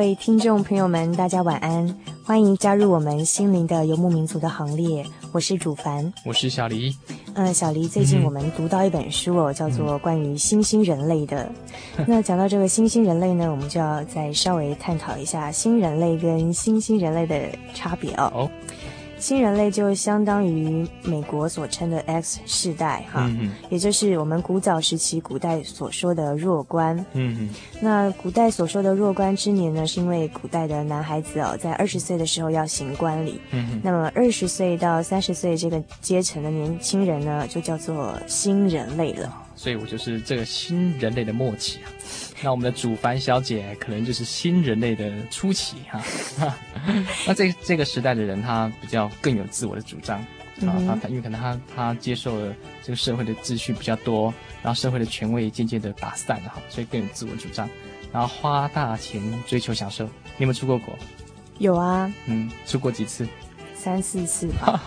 位听众朋友们，大家晚安，欢迎加入我们心灵的游牧民族的行列。我是主凡，我是小黎。嗯，小黎，最近我们读到一本书哦，嗯、叫做《关于新兴人类》的。嗯、那讲到这个新兴人类呢，我们就要再稍微探讨一下新人类跟新兴人类的差别哦。哦新人类就相当于美国所称的 X 世代，哈，也就是我们古早时期古代所说的弱冠。嗯嗯，那古代所说的弱冠之年呢，是因为古代的男孩子哦，在二十岁的时候要行冠礼。嗯嗯，那么二十岁到三十岁这个阶层的年轻人呢，就叫做新人类了。所以我就是这个新人类的末期啊。那我们的主凡小姐可能就是新人类的初期哈，那这这个时代的人他比较更有自我的主张啊，他他因为可能他他接受了这个社会的秩序比较多，然后社会的权威渐渐的打散了哈，所以更有自我主张，然后花大钱追求享受。你有没有出过国？有啊，嗯，出过几次？三四次吧。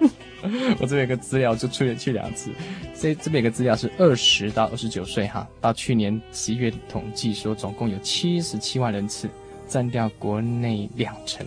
我这边有个资料，就出去去两次。这这边有个资料是二十到二十九岁哈，到去年十一月统计说，总共有七十七万人次，占掉国内两成。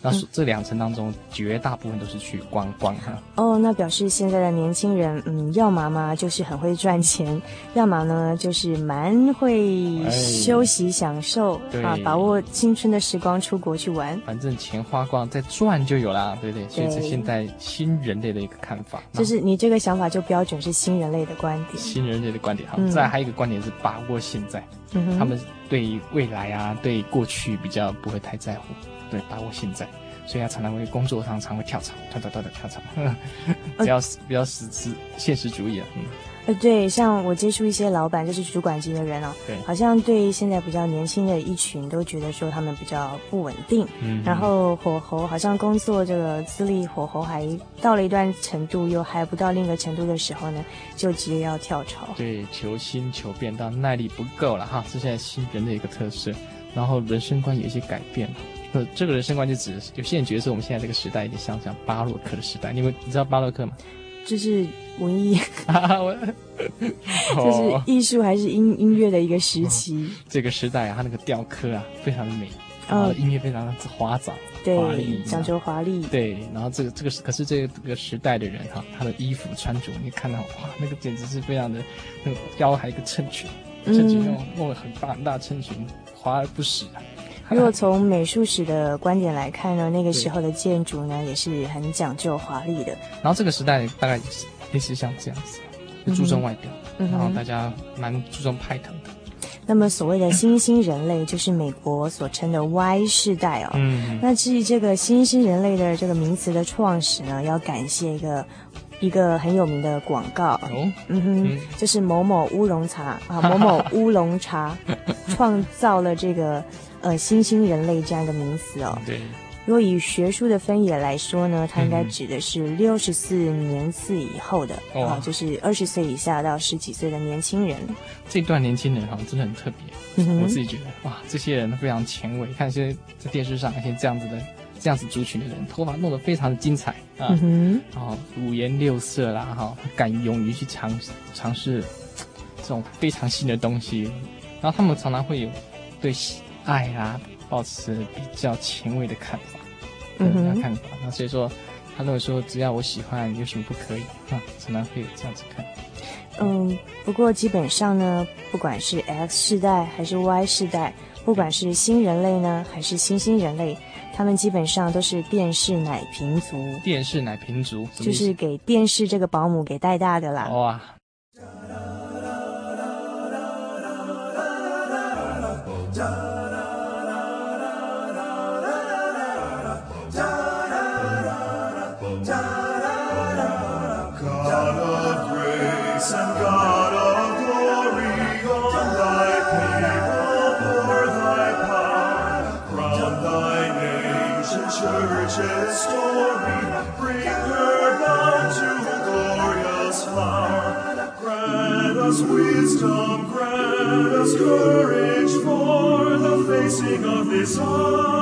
那是这两层当中，绝大部分都是去观光哈。哦，那表示现在的年轻人，嗯，要么嘛就是很会赚钱，要么呢就是蛮会休息享受、哎、啊，把握青春的时光出国去玩。反正钱花光再赚就有啦，对不对？所以是现在新人类的一个看法。就是你这个想法就标准是新人类的观点。新人类的观点哈，嗯、再还有一个观点是把握现在，嗯、他们对未来啊，对过去比较不会太在乎。对，把握现在，所以他常常会工作上常会跳槽，跳跳跳跳跳槽，比较比较实实现实主义啊。嗯，呃，对，像我接触一些老板，就是主管级的人哦，对，好像对现在比较年轻的一群都觉得说他们比较不稳定，嗯，然后火候好像工作这个资历火候还到了一段程度，又还不到另一个程度的时候呢，就直接要跳槽。对，求新求变，但耐力不够了哈，是现在新人的一个特色，然后人生观有一些改变。呃，这个人生观就指有些人觉得说我们现在这个时代有点像像巴洛克的时代，你们你知道巴洛克吗？就是文艺，就是艺术还是音音乐的一个时期。哦、这个时代啊，它那个雕刻啊非常的美，然后音乐非常的花藻，对，华丽，讲究华丽。对，然后这个这个是可是这个这个时代的人哈，他的衣服穿着你看到哇，那个简直是非常的，那个腰还有一个衬裙，衬裙用弄了很大很大衬裙，华而不实啊。如果从美术史的观点来看呢，那个时候的建筑呢也是很讲究华丽的。然后这个时代大概也是像这样子，就注重外表，嗯、然后大家蛮注重派头的。那么所谓的新兴人类，就是美国所称的 Y 世代哦。嗯。那至于这个新兴人类的这个名词的创始呢，要感谢一个一个很有名的广告。哦。嗯哼，嗯就是某某乌龙茶啊，某某乌龙茶 创造了这个。呃，新兴人类这样一个名词哦，对，如果以学术的分野来说呢，它应该指的是六十四年次以后的啊、哦，就是二十岁以下到十几岁的年轻人。这段年轻人哈，真的很特别。嗯、我自己觉得哇，这些人非常前卫。看现在在电视上，一些这样子的这样子族群的人，头发弄得非常的精彩啊，嗯、然后五颜六色啦，哈，敢勇于去尝尝试这种非常新的东西。然后他们常常会有对爱啊，保持比较前卫的看法。嗯哼，看法。那所以说，他认为说，只要我喜欢，有什么不可以？啊，常常会有这样子看。嗯，不过基本上呢，不管是 X 世代还是 Y 世代，不管是新人类呢，还是新兴人类，他们基本上都是电视奶瓶族。电视奶瓶族，就是给电视这个保姆给带大的啦。哇。courage for the facing of this odds.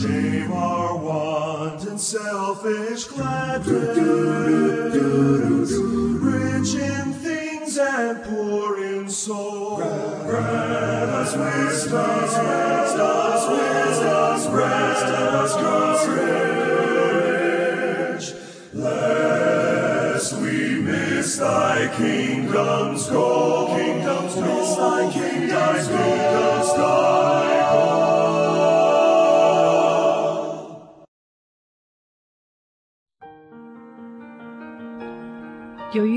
Shame our want and selfish gladness, rich in things and poor in soul. Grant us wisdom, grant us wisdom, grant us courage, lest we miss Thy kingdom's goal, kingdom's goal, miss Thy kingdom's goal.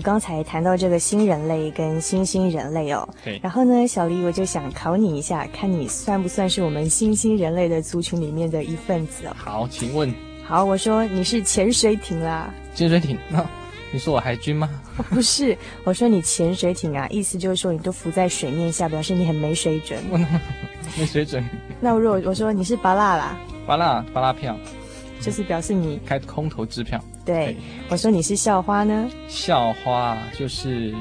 们刚才谈到这个新人类跟新兴人类哦，对。然后呢，小黎我就想考你一下，看你算不算是我们新兴人类的族群里面的一份子哦。好，请问。好，我说你是潜水艇啦。潜水艇？那 你说我海军吗？不是，我说你潜水艇啊，意思就是说你都浮在水面下，表示你很没水准。没水准。那我如果我说你是巴拉啦？巴拉巴拉票。就是表示你开空头支票。对，我说你是校花呢？校花就是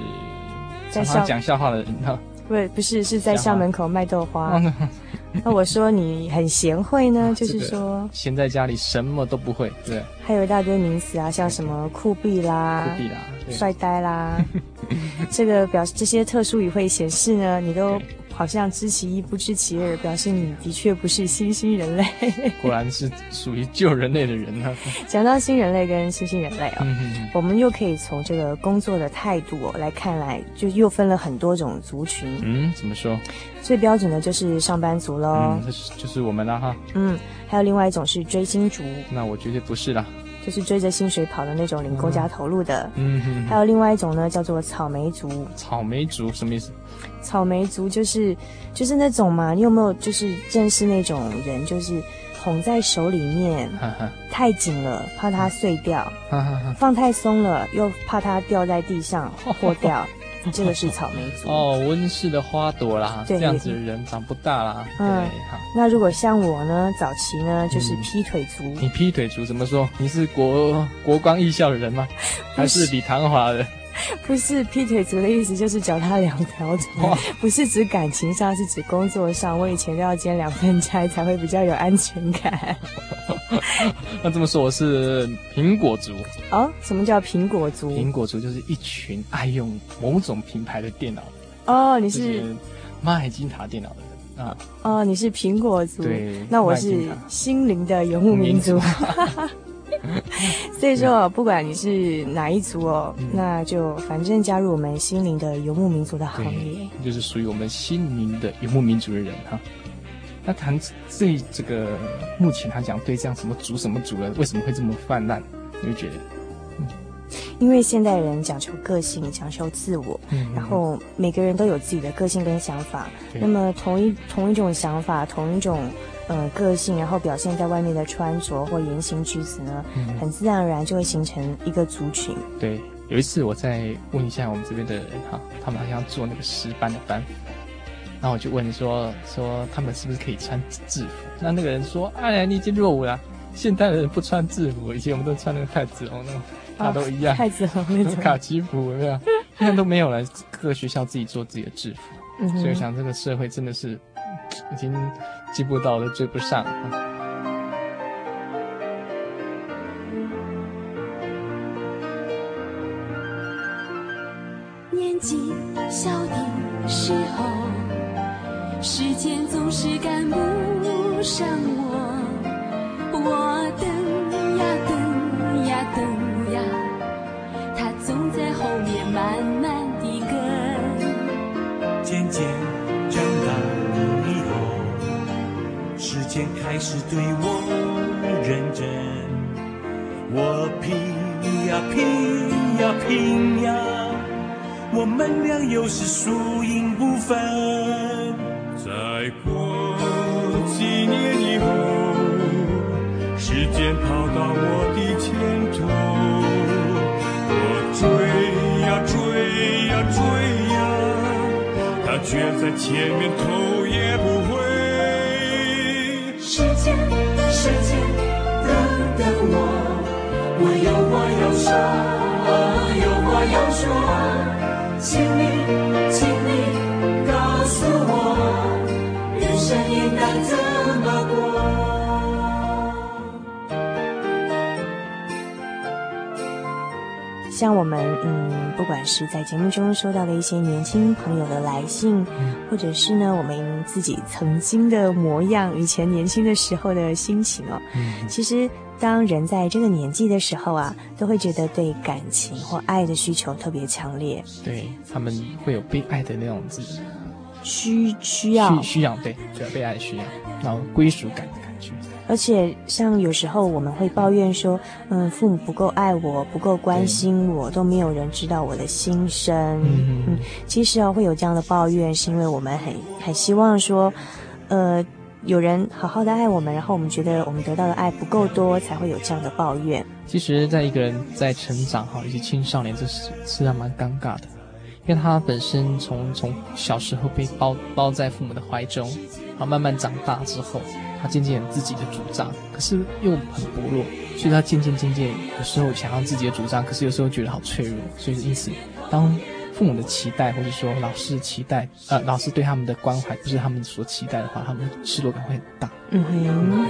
在校讲笑话的人哈。不，不是，是在校门口卖豆花。那我说你很贤惠呢，就是说闲在家里什么都不会。对，还有一大堆名词啊，像什么酷毙啦、酷毙啦、帅呆啦，这个表示这些特殊语汇显示呢，你都。好像知其一不知其二，表示你的确不是新兴人类。果然是属于旧人类的人呢。讲到新人类跟新兴人类啊、我们又可以从这个工作的态度哦来看来，就又分了很多种族群。嗯，怎么说？最标准的就是上班族喽。嗯，这是就是我们了哈。嗯，还有另外一种是追星族。那我绝对不是啦。就是追着薪水跑的那种领公家投入的，嗯哼，还有另外一种呢，叫做草莓族。草莓族什么意思？草莓族就是就是那种嘛，你有没有就是认识那种人，就是捧在手里面，哈哈太紧了怕它碎掉，放太松了又怕它掉在地上 破掉。这个是草莓族哦，温室的花朵啦，这样子的人长不大啦。嗯，对，好。那如果像我呢，早期呢就是劈腿族。你劈腿族怎么说？你是国国光艺校的人吗？还是李唐华的？不是劈腿族的意思，就是脚踏两条船，不是指感情上，是指工作上。我以前都要兼两份差，才会比较有安全感。那这么说，我是苹果族哦？什么叫苹果族？苹果族就是一群爱用某种品牌的电脑哦。你是麦金塔电脑的人啊？哦，你是苹果族。对，那我是心灵的游牧民族。所以说，不管你是哪一族哦，嗯、那就反正加入我们心灵的游牧民族的行列，就是属于我们心灵的游牧民族的人哈。那谈这这个目前他讲对这样什么族什么族了，为什么会这么泛滥？你会觉得？嗯，因为现代人讲求个性，讲求自我，嗯，然后每个人都有自己的个性跟想法。那么同一同一种想法，同一种。呃，个性，然后表现在外面的穿着或言行举止呢，嗯，很自然而然就会形成一个族群。对，有一次我在问一下我们这边的人哈，他们好像做那个师班的班服，然后我就问说说他们是不是可以穿制服？那那个人说，哎呀，你已经落伍了，现代的人不穿制服，以前我们都穿那个太子红那种，他都一样，太子红那种 卡其服，对吧？现在都没有了，各个学校自己做自己的制服，嗯，所以我想这个社会真的是已经。记不到了追不上。年纪小的时候，时间总是赶不上始对我认真，我拼呀拼呀拼呀，我们俩又是输赢不分。再过几年以后，时间跑到我的前头，我追呀追呀追呀，他却在前面头说，请你，像我们，嗯，不管是在节目中收到的一些年轻朋友的来信。或者是呢，我们自己曾经的模样，以前年轻的时候的心情哦。嗯，其实当人在这个年纪的时候啊，都会觉得对感情或爱的需求特别强烈。对，他们会有被爱的那种自需需要需需要对，对被爱需要，然后归属感。而且，像有时候我们会抱怨说，嗯，父母不够爱我，不够关心我，都没有人知道我的心声。嗯，嗯，其实啊，会有这样的抱怨，是因为我们很很希望说，呃，有人好好的爱我们，然后我们觉得我们得到的爱不够多，才会有这样的抱怨。其实，在一个人在成长哈，以及青少年，这是是还蛮尴尬的，因为他本身从从小时候被包包在父母的怀中，然后慢慢长大之后。他渐渐有自己的主张，可是又很薄弱，所以他渐渐渐渐有时候想要自己的主张，可是有时候觉得好脆弱，所以因此，当父母的期待或者说老师的期待，呃，老师对他们的关怀不是他们所期待的话，他们失落感会很大。嗯哼。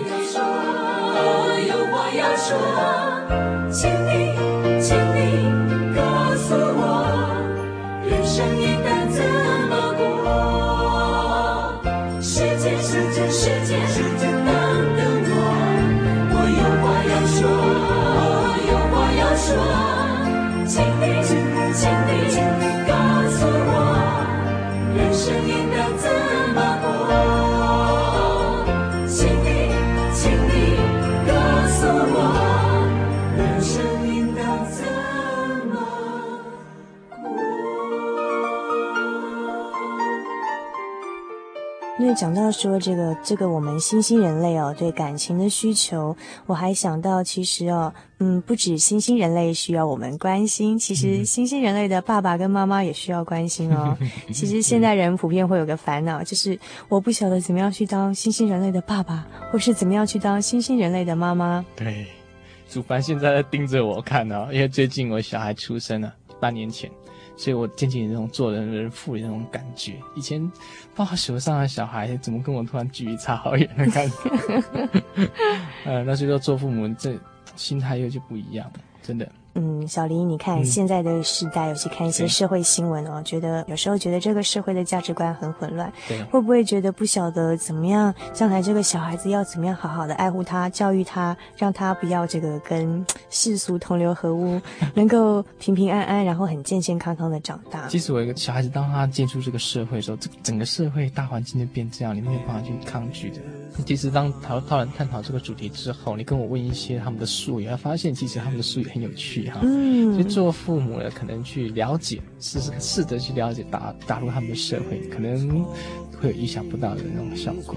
为讲到说这个这个我们新兴人类哦，对感情的需求，我还想到其实哦，嗯，不止新兴人类需要我们关心，其实新兴人类的爸爸跟妈妈也需要关心哦。其实现代人普遍会有个烦恼，就是我不晓得怎么样去当新兴人类的爸爸，或是怎么样去当新兴人类的妈妈。对，主凡现在在盯着我看呢、哦，因为最近我小孩出生了，半年前。所以我渐渐有那种做人人父的那种感觉。以前抱手上的小孩，怎么跟我突然距离差好远的感觉？呃，那所以说做父母这心态又就不一样了，真的。嗯，小林，你看现在的时代，嗯、尤其看一些社会新闻哦，觉得有时候觉得这个社会的价值观很混乱。对，会不会觉得不晓得怎么样，将来这个小孩子要怎么样好好的爱护他、教育他，让他不要这个跟世俗同流合污，能够平平安安，然后很健健康康的长大。其实我一个小孩子，当他接触这个社会的时候，这整个社会大环境就变这样，你没有办法去抗拒的。其实当讨讨论探讨这个主题之后，你跟我问一些他们的术语，会发现其实他们的术语很有趣。嗯，所以做父母的可能去了解，试试试着去了解，打打入他们的社会，可能会有意想不到的那种效果。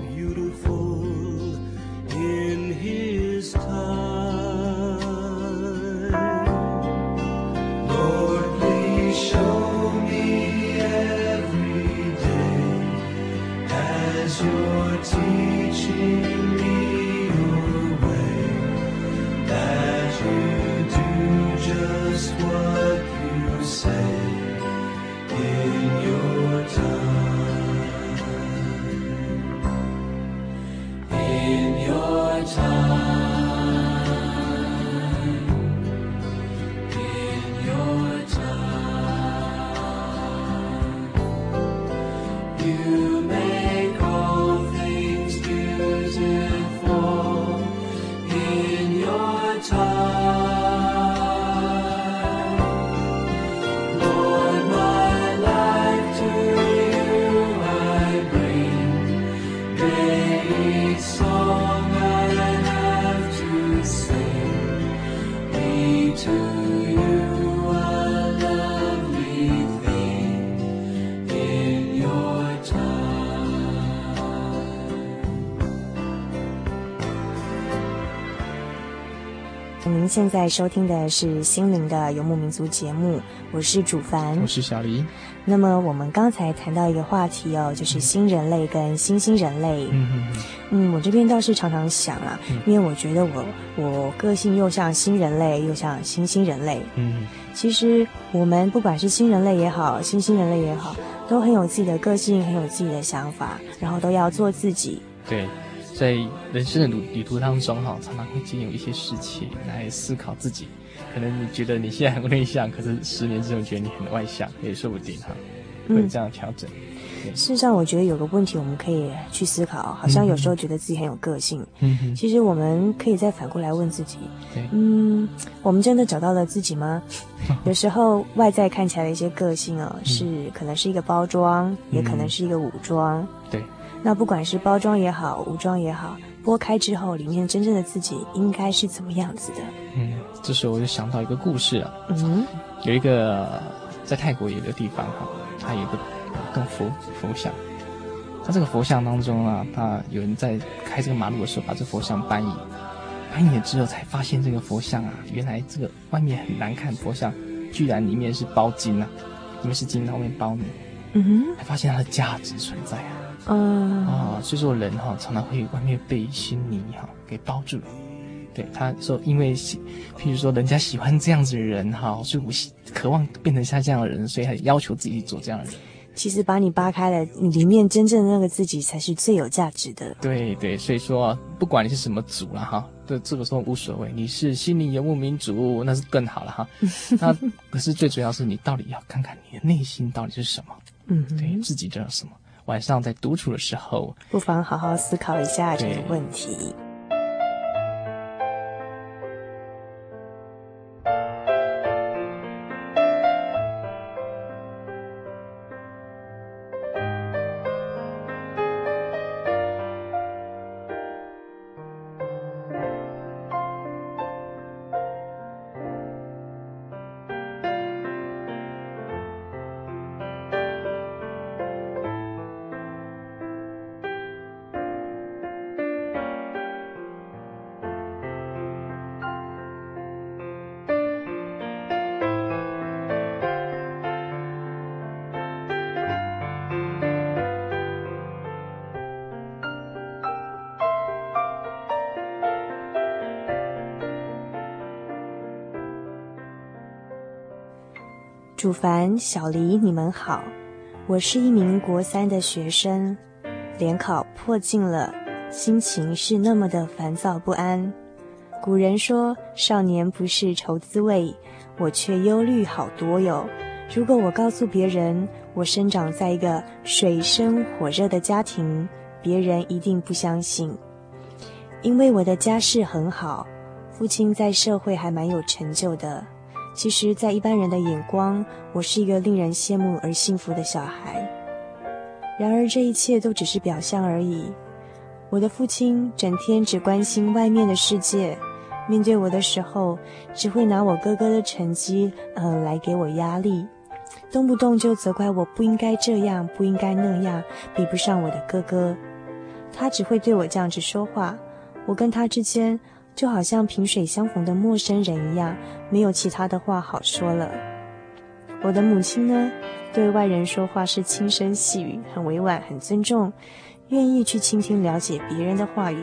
现在收听的是心灵的游牧民族节目，我是主凡，我是小黎。那么我们刚才谈到一个话题哦，就是新人类跟新兴人类。嗯嗯嗯，我这边倒是常常想啊，嗯、因为我觉得我我个性又像新人类，又像新兴人类。嗯，其实我们不管是新人类也好，新兴人类也好，都很有自己的个性，很有自己的想法，然后都要做自己。对。在人生的旅旅途当中，哈，常常会经历一些事情来思考自己。可能你觉得你现在很内向，可是十年之后觉得你很外向，也说不定哈，会有这样调整。嗯、事实上，我觉得有个问题我们可以去思考，好像有时候觉得自己很有个性，嗯哼，其实我们可以再反过来问自己，对嗯，我们真的找到了自己吗？有时候外在看起来的一些个性啊、哦，是、嗯、可能是一个包装，也可能是一个武装，对。那不管是包装也好，武装也好，剥开之后，里面真正的自己应该是怎么样子的？嗯，这时候我就想到一个故事啊。嗯，有一个在泰国有一个地方哈，它有一个跟佛佛像，它这个佛像当中啊，它有人在开这个马路的时候把这佛像搬移，搬移了之后才发现这个佛像啊，原来这个外面很难看，佛像居然里面是包金啊，里面是金，后面包泥。嗯哼，还发现它的价值存在啊。嗯啊，所以说人哈常常会外面被一些泥哈给包住，对，他说，因为譬如说人家喜欢这样子的人哈，所以我渴望变成像这样的人，所以还要求自己做这样的人。其实把你扒开了，你里面真正的那个自己才是最有价值的。对对，所以说不管你是什么族了哈，这这个时候无所谓，你是心灵游牧民族那是更好了哈。那可是最主要是你到底要看看你的内心到底是什么，嗯，对自己知道什么。晚上在独处的时候，不妨好好思考一下这个问题。主凡、小黎，你们好，我是一名国三的学生，联考破镜了，心情是那么的烦躁不安。古人说：“少年不识愁滋味”，我却忧虑好多哟。如果我告诉别人我生长在一个水深火热的家庭，别人一定不相信，因为我的家世很好，父亲在社会还蛮有成就的。其实，在一般人的眼光，我是一个令人羡慕而幸福的小孩。然而，这一切都只是表象而已。我的父亲整天只关心外面的世界，面对我的时候，只会拿我哥哥的成绩，呃，来给我压力。动不动就责怪我不应该这样，不应该那样，比不上我的哥哥。他只会对我这样子说话，我跟他之间就好像萍水相逢的陌生人一样，没有其他的话好说了。我的母亲呢，对外人说话是轻声细语，很委婉，很尊重，愿意去倾听了解别人的话语。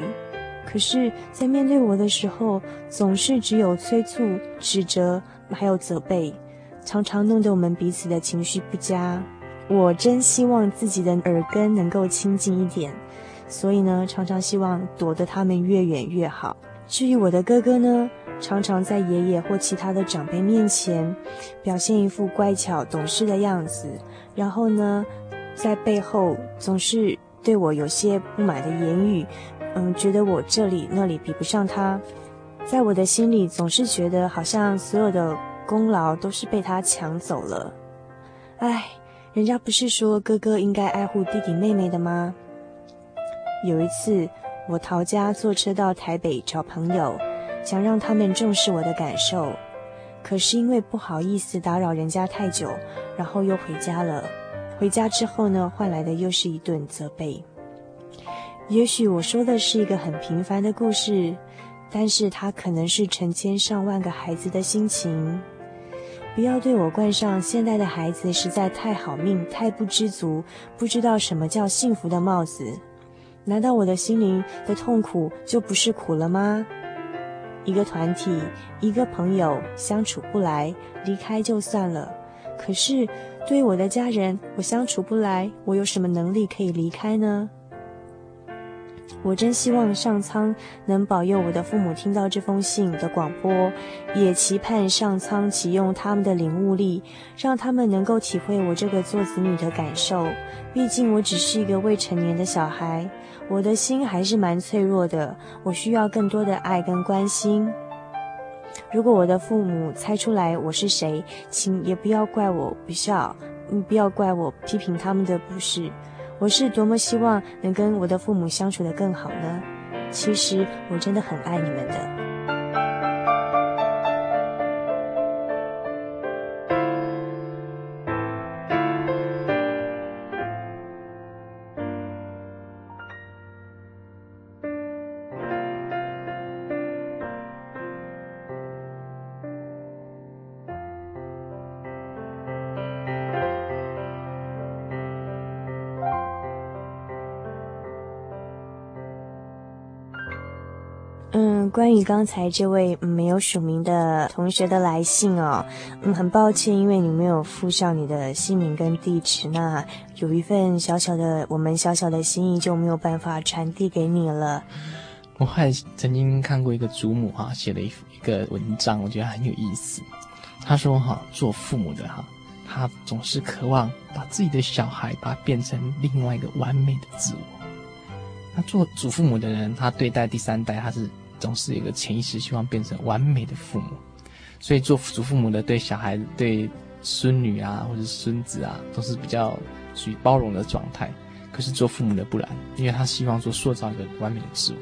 可是，在面对我的时候，总是只有催促、指责，还有责备。常常弄得我们彼此的情绪不佳，我真希望自己的耳根能够清净一点，所以呢，常常希望躲得他们越远越好。至于我的哥哥呢，常常在爷爷或其他的长辈面前，表现一副乖巧懂事的样子，然后呢，在背后总是对我有些不满的言语，嗯，觉得我这里那里比不上他，在我的心里总是觉得好像所有的。功劳都是被他抢走了，唉，人家不是说哥哥应该爱护弟弟妹妹的吗？有一次，我逃家坐车到台北找朋友，想让他们重视我的感受，可是因为不好意思打扰人家太久，然后又回家了。回家之后呢，换来的又是一顿责备。也许我说的是一个很平凡的故事，但是它可能是成千上万个孩子的心情。不要对我冠上现在的孩子实在太好命、太不知足、不知道什么叫幸福的帽子。难道我的心灵的痛苦就不是苦了吗？一个团体、一个朋友相处不来，离开就算了。可是对我的家人，我相处不来，我有什么能力可以离开呢？我真希望上苍能保佑我的父母听到这封信的广播，也期盼上苍启用他们的领悟力，让他们能够体会我这个做子女的感受。毕竟我只是一个未成年的小孩，我的心还是蛮脆弱的，我需要更多的爱跟关心。如果我的父母猜出来我是谁，请也不要怪我不孝，嗯，不要怪我批评他们的不是。我是多么希望能跟我的父母相处得更好呢？其实我真的很爱你们的。关于刚才这位没有署名的同学的来信哦，嗯，很抱歉，因为你没有附上你的姓名跟地址，那有一份小小的我们小小的心意就没有办法传递给你了。我还曾经看过一个祖母哈、写了一一个文章，我觉得很有意思。他说哈、做父母的哈、啊，他总是渴望把自己的小孩把他变成另外一个完美的自我。那做祖父母的人，他对待第三代，他是。总是有一个潜意识，希望变成完美的父母，所以做祖父母的对小孩、对孙女啊，或者孙子啊，都是比较属于包容的状态。可是做父母的不然，因为他希望说塑造一个完美的自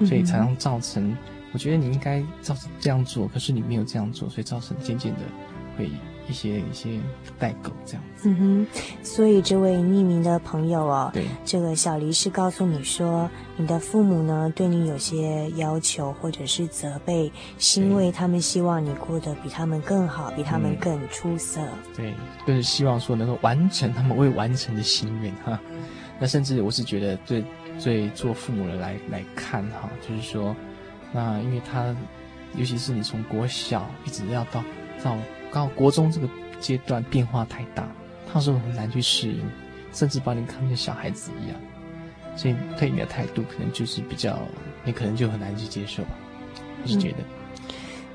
我，所以才能造成，我觉得你应该照这样做，可是你没有这样做，所以造成渐渐的会。一些一些代沟这样子，嗯哼，所以这位匿名的朋友哦，对，这个小黎是告诉你说，你的父母呢对你有些要求或者是责备，是因为他们希望你过得比他们更好，比他们更出色，对，就是希望说能够完成他们未完成的心愿哈。那甚至我是觉得，最最，做父母的来来看哈，就是说，那因为他，尤其是你从国小一直要到到。到国中这个阶阶段变化太大，他说很难去适应，甚至把你看成小孩子一样。所以对你的态度可能就是比较，你可能就很难去接受吧。我是觉得。嗯，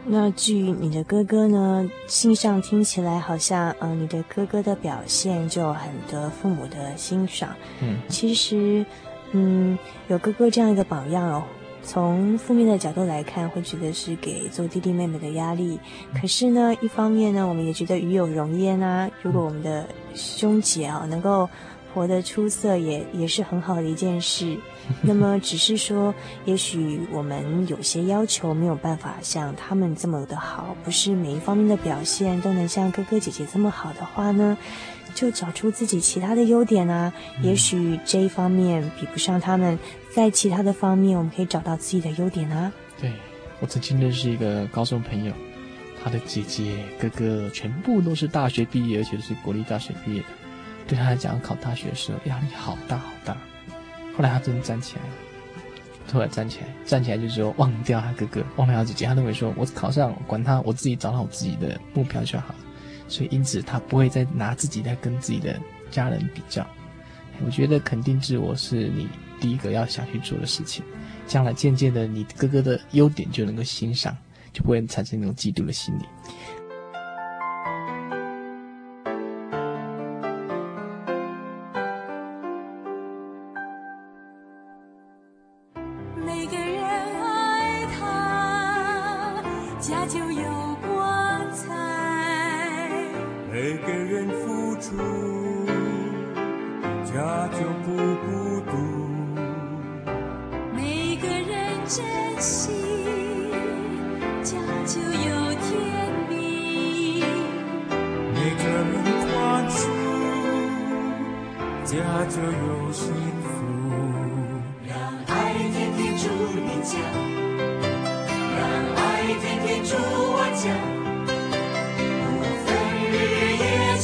那至于你的哥哥呢，信上听起来好像，呃，你的哥哥的表现就很得父母的欣赏。嗯，其实，嗯，有哥哥这样一个榜样哦，从负面的角度来看，会觉得是给做弟弟妹妹的压力。可是呢，一方面呢，我们也觉得与有荣焉啊。如果我们的兄姐啊，能够。活得出色也也是很好的一件事，那么只是说，也许我们有些要求没有办法像他们这么的好，不是每一方面的表现都能像哥哥姐姐这么好的话呢，就找出自己其他的优点啊。也许这一方面比不上他们，在其他的方面我们可以找到自己的优点啊。对，我曾经认识一个高中朋友，他的姐姐哥哥全部都是大学毕业，而且是国立大学毕业的。对他来讲，考大学的时候压力好大好大。后来他真的站起来了，突然站起来，站起来就是说忘掉他哥哥，忘掉他姐姐。他认为说，我考上，管他，我自己找到我自己的目标就好。所以因此他不会再拿自己在跟自己的家人比较。我觉得肯定自我是你第一个要想去做的事情。将来渐渐的，你哥哥的优点就能够欣赏，就不会产生那种嫉妒的心理。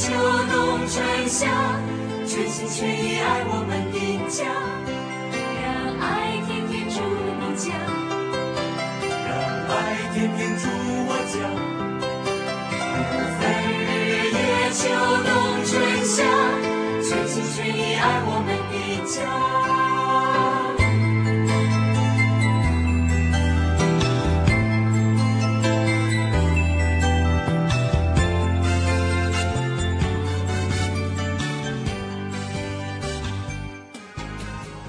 秋冬春夏，全心全意爱我们的家，让爱天天住你家，让爱天天住我家。三日夜，秋冬春夏，全心全意爱我们的家。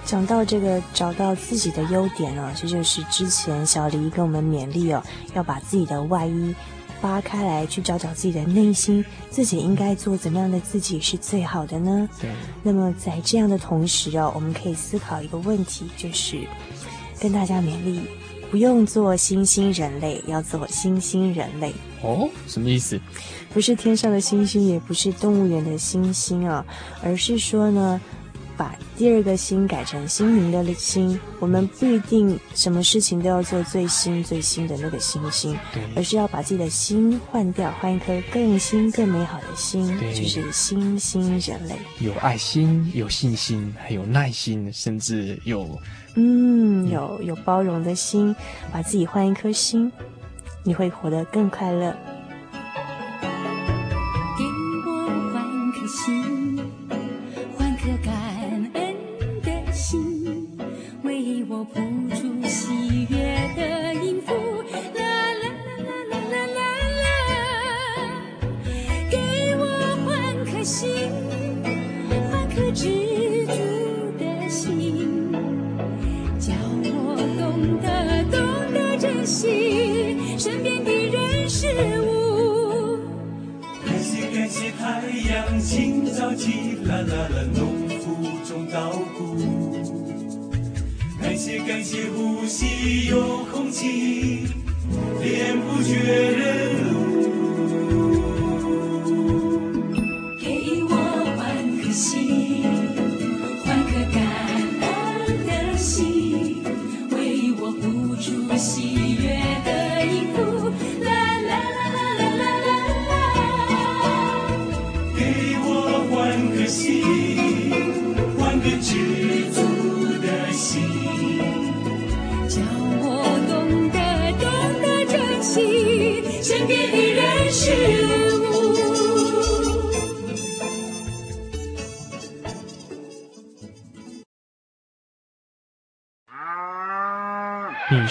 讲到这个找到自己的优点哦，这就是之前小黎跟我们勉励哦，要把自己的外衣扒开来，去找找自己的内心，自己应该做怎么样的自己是最好的呢？对。那么在这样的同时哦，我们可以思考一个问题，就是跟大家勉励，不用做星星人类，要做星星人类。哦，什么意思？不是天上的星星，也不是动物园的星星啊，而是说呢。把第二个心改成心灵的心，我们不一定什么事情都要做最新最新的那个星星，而是要把自己的心换掉，换一颗更新更美好的心，就是星星人类。有爱心，有信心，还有耐心，甚至有，嗯，有有包容的心，把自己换一颗心，你会活得更快乐。啦啦啦农夫种稻谷感谢感谢呼吸有空气脸不觉热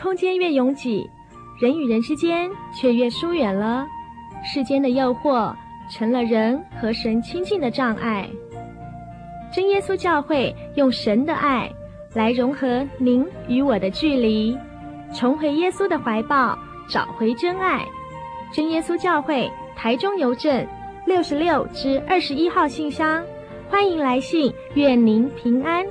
空间越拥挤，人与人之间却越疏远了。世间的诱惑成了人和神亲近的障碍。真耶稣教会用神的爱来融合您与我的距离，重回耶稣的怀抱，找回真爱。真耶稣教会台中邮政六十六之二十一号信箱，欢迎来信，愿您平安。